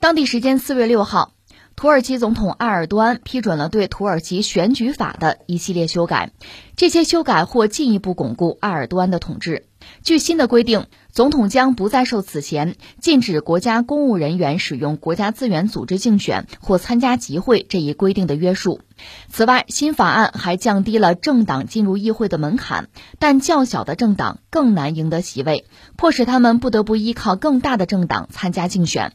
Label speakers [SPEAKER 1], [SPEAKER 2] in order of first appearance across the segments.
[SPEAKER 1] 当地时间四月六号，土耳其总统埃尔多安批准了对土耳其选举法的一系列修改，这些修改或进一步巩固埃尔多安的统治。据新的规定，总统将不再受此前禁止国家公务人员使用国家资源组织竞选或参加集会这一规定的约束。此外，新法案还降低了政党进入议会的门槛，但较小的政党更难赢得席位，迫使他们不得不依靠更大的政党参加竞选。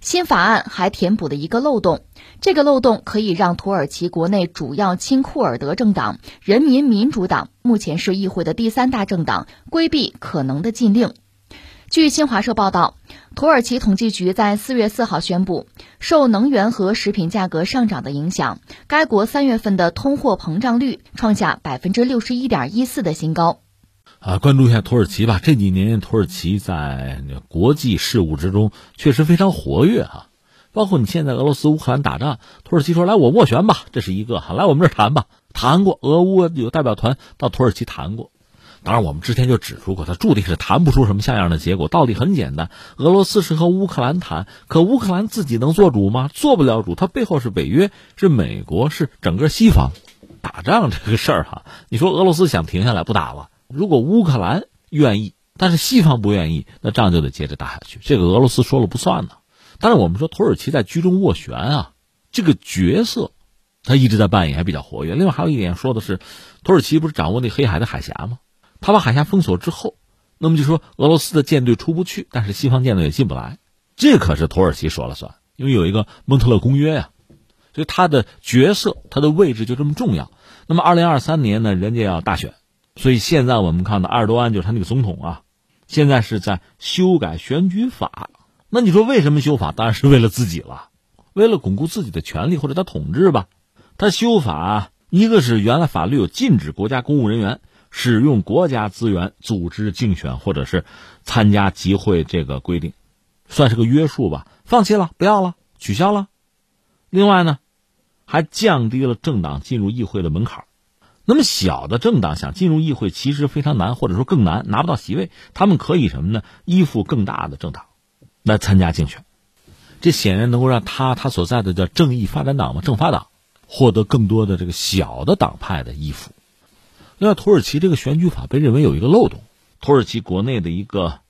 [SPEAKER 1] 新法案还填补了一个漏洞，这个漏洞可以让土耳其国内主要亲库尔德政党人民民主党，目前是议会的第三大政党，规避可能的禁令。据新华社报道，土耳其统计局在四月四号宣布，受能源和食品价格上涨的影响，该国三月份的通货膨胀率创下百分之六十一点一四的新高。
[SPEAKER 2] 啊，关注一下土耳其吧。这几年土耳其在国际事务之中确实非常活跃哈，包括你现在俄罗斯乌克兰打仗，土耳其说来我斡旋吧，这是一个哈，来我们这儿谈吧，谈过，俄乌有代表团到土耳其谈过。当然，我们之前就指出过，他注定是谈不出什么像样的结果。道理很简单，俄罗斯是和乌克兰谈，可乌克兰自己能做主吗？做不了主，他背后是北约，是美国，是整个西方。打仗这个事儿哈，你说俄罗斯想停下来不打了？如果乌克兰愿意，但是西方不愿意，那仗就得接着打下去。这个俄罗斯说了不算呢。但是我们说土耳其在居中斡旋啊，这个角色，他一直在扮演，还比较活跃。另外还有一点说的是，土耳其不是掌握那黑海的海峡吗？他把海峡封锁之后，那么就说俄罗斯的舰队出不去，但是西方舰队也进不来，这可是土耳其说了算，因为有一个蒙特勒公约呀，所以他的角色、他的位置就这么重要。那么二零二三年呢，人家要大选。所以现在我们看到埃尔多安就是他那个总统啊，现在是在修改选举法。那你说为什么修法？当然是为了自己了，为了巩固自己的权利或者他统治吧。他修法，一个是原来法律有禁止国家公务人员使用国家资源组织竞选或者是参加集会这个规定，算是个约束吧。放弃了，不要了，取消了。另外呢，还降低了政党进入议会的门槛。那么小的政党想进入议会其实非常难，或者说更难，拿不到席位。他们可以什么呢？依附更大的政党来参加竞选，这显然能够让他他所在的叫正义发展党嘛，政发党获得更多的这个小的党派的依附。另外，土耳其这个选举法被认为有一个漏洞，土耳其国内的一个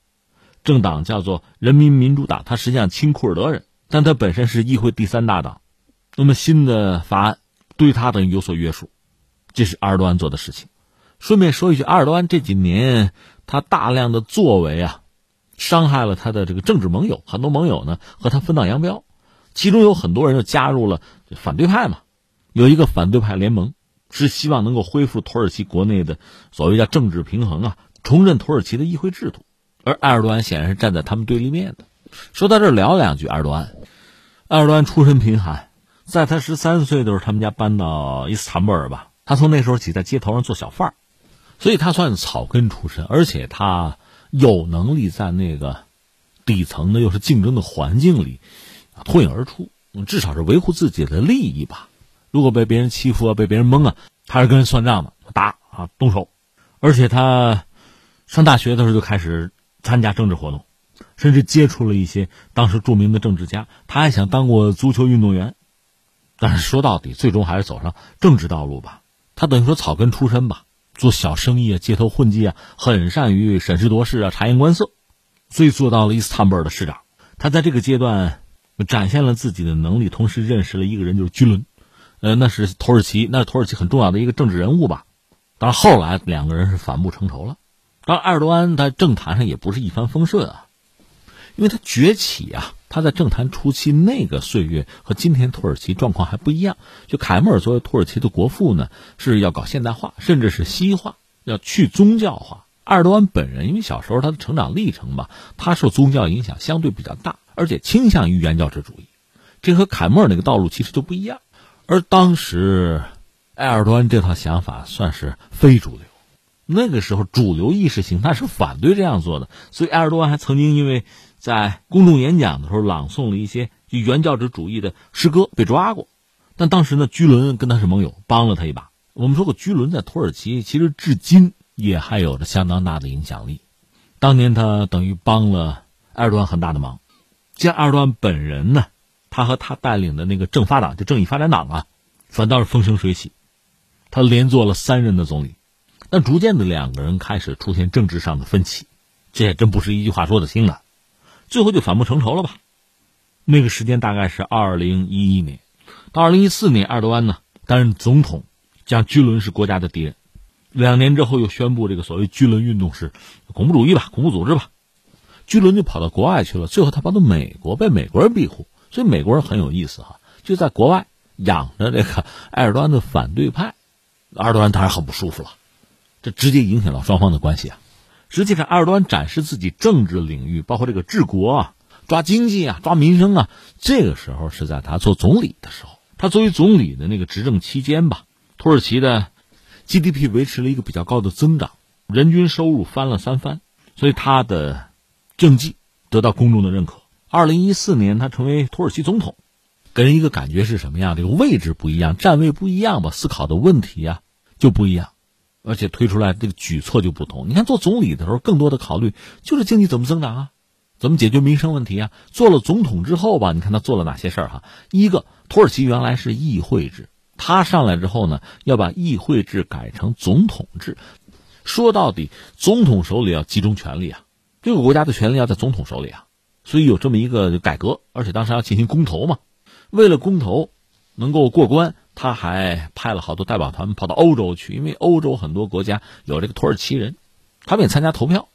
[SPEAKER 2] 政党叫做人民民主党，它实际上亲库尔德人，但它本身是议会第三大党。那么新的法案对他等于有所约束。这是埃尔多安做的事情。顺便说一句，埃尔多安这几年他大量的作为啊，伤害了他的这个政治盟友，很多盟友呢和他分道扬镳，其中有很多人就加入了反对派嘛。有一个反对派联盟是希望能够恢复土耳其国内的所谓叫政治平衡啊，重振土耳其的议会制度。而埃尔多安显然是站在他们对立面的。说到这儿，聊两句埃尔多安。埃尔多安出身贫寒，在他十三岁的时候，他们家搬到伊斯坦布尔吧。他从那时候起在街头上做小贩儿所以他算草根出身，而且他有能力在那个底层的又是竞争的环境里脱颖而出，至少是维护自己的利益吧。如果被别人欺负啊，被别人蒙啊，他是跟人算账的，打啊，动手。而且他上大学的时候就开始参加政治活动，甚至接触了一些当时著名的政治家。他还想当过足球运动员，但是说到底，最终还是走上政治道路吧。他等于说草根出身吧，做小生意啊，街头混迹啊，很善于审时度势啊，察言观色，所以做到了伊斯坦布尔的市长。他在这个阶段展现了自己的能力，同时认识了一个人，就是居伦，呃，那是土耳其，那是土耳其很重要的一个政治人物吧。当然后来两个人是反目成仇了。当然埃尔多安在政坛上也不是一帆风顺啊，因为他崛起啊。他在政坛初期那个岁月和今天土耳其状况还不一样。就凯末尔作为土耳其的国父呢，是要搞现代化，甚至是西化，要去宗教化。埃尔多安本人因为小时候他的成长历程吧，他受宗教影响相对比较大，而且倾向于原教旨主义，这和凯末尔那个道路其实就不一样。而当时埃尔多安这套想法算是非主流，那个时候主流意识形态是反对这样做的，所以埃尔多安还曾经因为。在公众演讲的时候，朗诵了一些原教旨主义的诗歌，被抓过。但当时呢，居伦跟他是盟友，帮了他一把。我们说过，居伦在土耳其其实至今也还有着相当大的影响力。当年他等于帮了埃尔多安很大的忙。像埃尔多安本人呢，他和他带领的那个正发党，就正义发展党啊，反倒是风生水起。他连做了三任的总理，但逐渐的两个人开始出现政治上的分歧，这也真不是一句话说得清的，最后就反目成仇了吧？那个时间大概是二零一一年，到二零一四年，埃尔多安呢担任总统，将居伦是国家的敌人，两年之后又宣布这个所谓居伦运动是恐怖主义吧，恐怖组织吧，居伦就跑到国外去了，最后他跑到美国被美国人庇护，所以美国人很有意思哈，就在国外养着这个埃尔多安的反对派。埃尔多安当然很不舒服了，这直接影响到双方的关系啊。实际上，埃尔多安展示自己政治领域，包括这个治国啊、抓经济啊、抓民生啊，这个时候是在他做总理的时候。他作为总理的那个执政期间吧，土耳其的 GDP 维持了一个比较高的增长，人均收入翻了三番，所以他的政绩得到公众的认可。二零一四年，他成为土耳其总统，给人一个感觉是什么样？这个位置不一样，站位不一样吧，思考的问题啊。就不一样，而且推出来这个举措就不同。你看做总理的时候，更多的考虑就是经济怎么增长啊，怎么解决民生问题啊。做了总统之后吧，你看他做了哪些事儿哈？一个，土耳其原来是议会制，他上来之后呢，要把议会制改成总统制。说到底，总统手里要集中权力啊，这个国家的权力要在总统手里啊，所以有这么一个改革，而且当时要进行公投嘛，为了公投能够过关。他还派了好多代表团跑到欧洲去，因为欧洲很多国家有这个土耳其人，他们也参加投票，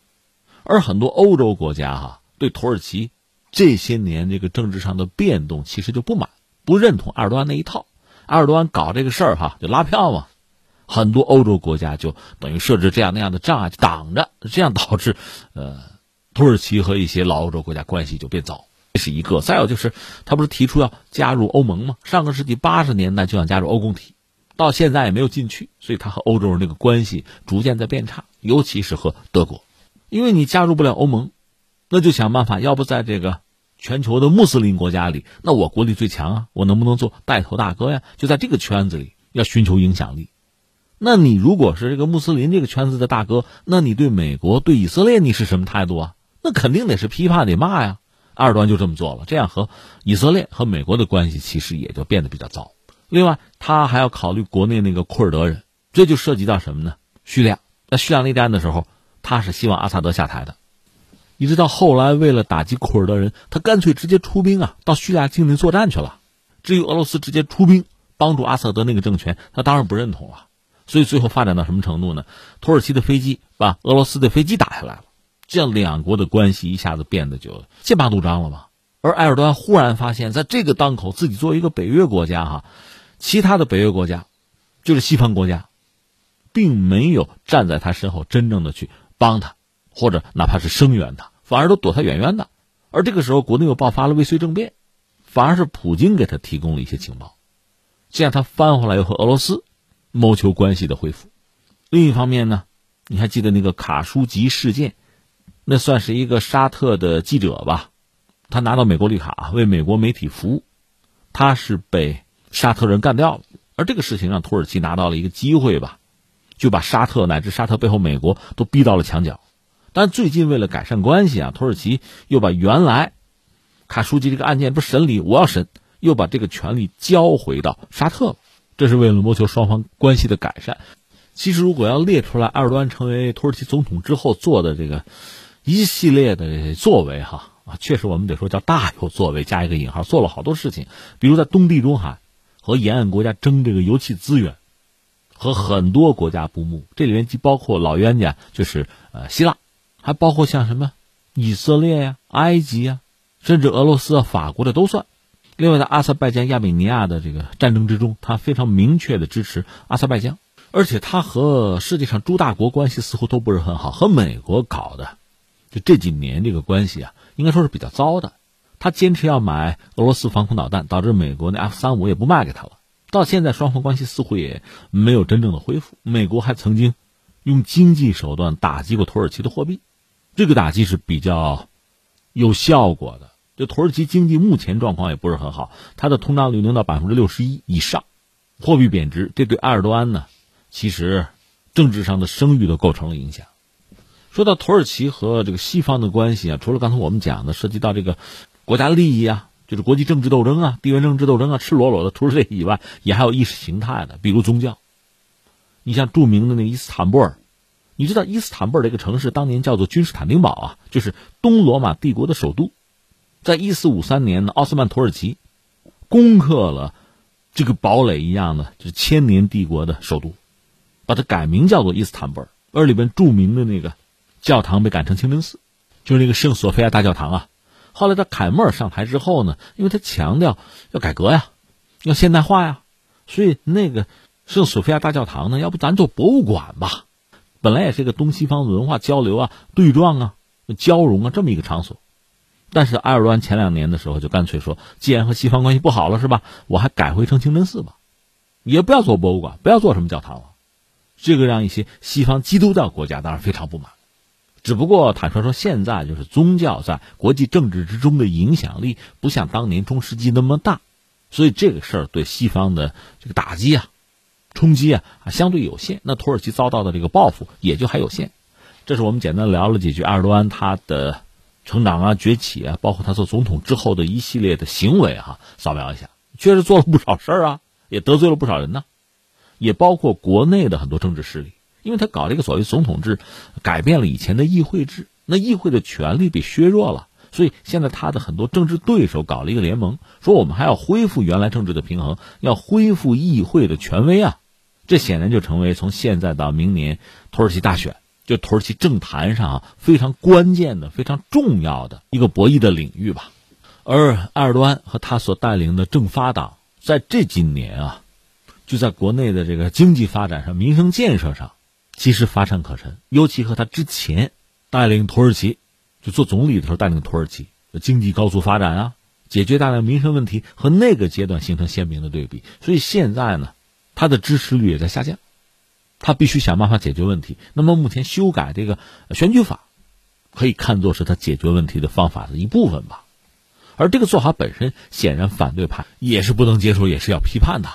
[SPEAKER 2] 而很多欧洲国家哈对土耳其这些年这个政治上的变动其实就不满，不认同埃尔多安那一套。埃尔多安搞这个事儿哈就拉票嘛，很多欧洲国家就等于设置这样那样的障碍挡着，这样导致呃土耳其和一些老欧洲国家关系就变糟。这是一个，再有就是，他不是提出要加入欧盟吗？上个世纪八十年代就想加入欧共体，到现在也没有进去，所以他和欧洲人那个关系逐渐在变差，尤其是和德国，因为你加入不了欧盟，那就想办法，要不在这个全球的穆斯林国家里，那我国力最强啊，我能不能做带头大哥呀？就在这个圈子里要寻求影响力。那你如果是这个穆斯林这个圈子的大哥，那你对美国、对以色列你是什么态度啊？那肯定得是批判得骂呀。二端就这么做了，这样和以色列和美国的关系其实也就变得比较糟。另外，他还要考虑国内那个库尔德人，这就涉及到什么呢？叙利亚。在叙利亚内战的时候，他是希望阿萨德下台的。一直到后来，为了打击库尔德人，他干脆直接出兵啊，到叙利亚境内作战去了。至于俄罗斯直接出兵帮助阿萨德那个政权，他当然不认同了。所以最后发展到什么程度呢？土耳其的飞机把俄罗斯的飞机打下来了。这样两国的关系一下子变得就剑拔弩张了吧？而埃尔多安忽然发现，在这个当口，自己作为一个北约国家，哈，其他的北约国家，就是西方国家，并没有站在他身后真正的去帮他，或者哪怕是声援他，反而都躲他远远的。而这个时候，国内又爆发了未遂政变，反而是普京给他提供了一些情报，这样他翻回来又和俄罗斯谋求关系的恢复。另一方面呢，你还记得那个卡舒吉事件？那算是一个沙特的记者吧，他拿到美国绿卡，为美国媒体服务，他是被沙特人干掉了。而这个事情让土耳其拿到了一个机会吧，就把沙特乃至沙特背后美国都逼到了墙角。但最近为了改善关系啊，土耳其又把原来卡舒吉这个案件不审理，我要审，又把这个权利交回到沙特了。这是为了谋求双方关系的改善。其实如果要列出来，埃尔多安成为土耳其总统之后做的这个。一系列的作为，哈啊，确实我们得说叫大有作为，加一个引号，做了好多事情。比如在东地中海和沿岸国家争这个油气资源，和很多国家不睦。这里面既包括老冤家，就是呃希腊，还包括像什么以色列呀、埃及呀，甚至俄罗斯、啊、法国的都算。另外，在阿塞拜疆、亚美尼亚的这个战争之中，他非常明确的支持阿塞拜疆，而且他和世界上诸大国关系似乎都不是很好，和美国搞的。就这几年这个关系啊，应该说是比较糟的。他坚持要买俄罗斯防空导弹，导致美国那 F 三五也不卖给他了。到现在，双方关系似乎也没有真正的恢复。美国还曾经用经济手段打击过土耳其的货币，这个打击是比较有效果的。就土耳其经济目前状况也不是很好，它的通胀率能到百分之六十一以上，货币贬值，这对埃尔多安呢，其实政治上的声誉都构成了影响。说到土耳其和这个西方的关系啊，除了刚才我们讲的涉及到这个国家利益啊，就是国际政治斗争啊、地缘政治斗争啊，赤裸裸的除了这以外，也还有意识形态的，比如宗教。你像著名的那个伊斯坦布尔，你知道伊斯坦布尔这个城市当年叫做君士坦丁堡啊，就是东罗马帝国的首都。在一四五三年呢，奥斯曼土耳其攻克了这个堡垒一样的，就是千年帝国的首都，把它改名叫做伊斯坦布尔。而里边著名的那个教堂被改成清真寺，就是那个圣索菲亚大教堂啊。后来他凯末尔上台之后呢，因为他强调要改革呀，要现代化呀，所以那个圣索菲亚大教堂呢，要不咱做博物馆吧？本来也是一个东西方文化交流啊、对撞啊、交融啊这么一个场所。但是埃尔多安前两年的时候就干脆说，既然和西方关系不好了，是吧？我还改回成清真寺吧，也不要做博物馆，不要做什么教堂了。这个让一些西方基督教国家当然非常不满。只不过坦率说，现在就是宗教在国际政治之中的影响力不像当年中世纪那么大，所以这个事儿对西方的这个打击啊、冲击啊啊相对有限。那土耳其遭到的这个报复也就还有限。这是我们简单聊了几句埃尔多安他的。成长啊，崛起啊，包括他做总统之后的一系列的行为哈，扫描一下，确实做了不少事儿啊，也得罪了不少人呢，也包括国内的很多政治势力，因为他搞了一个所谓总统制，改变了以前的议会制，那议会的权力被削弱了，所以现在他的很多政治对手搞了一个联盟，说我们还要恢复原来政治的平衡，要恢复议会的权威啊，这显然就成为从现在到明年土耳其大选。就土耳其政坛上非常关键的、非常重要的一个博弈的领域吧，而埃尔多安和他所带领的政发党在这几年啊，就在国内的这个经济发展上、民生建设上，其实乏善可陈。尤其和他之前带领土耳其就做总理的时候带领土耳其经济高速发展啊，解决大量民生问题，和那个阶段形成鲜明的对比。所以现在呢，他的支持率也在下降。他必须想办法解决问题。那么目前修改这个选举法，可以看作是他解决问题的方法的一部分吧。而这个做法本身，显然反对派也是不能接受，也是要批判的。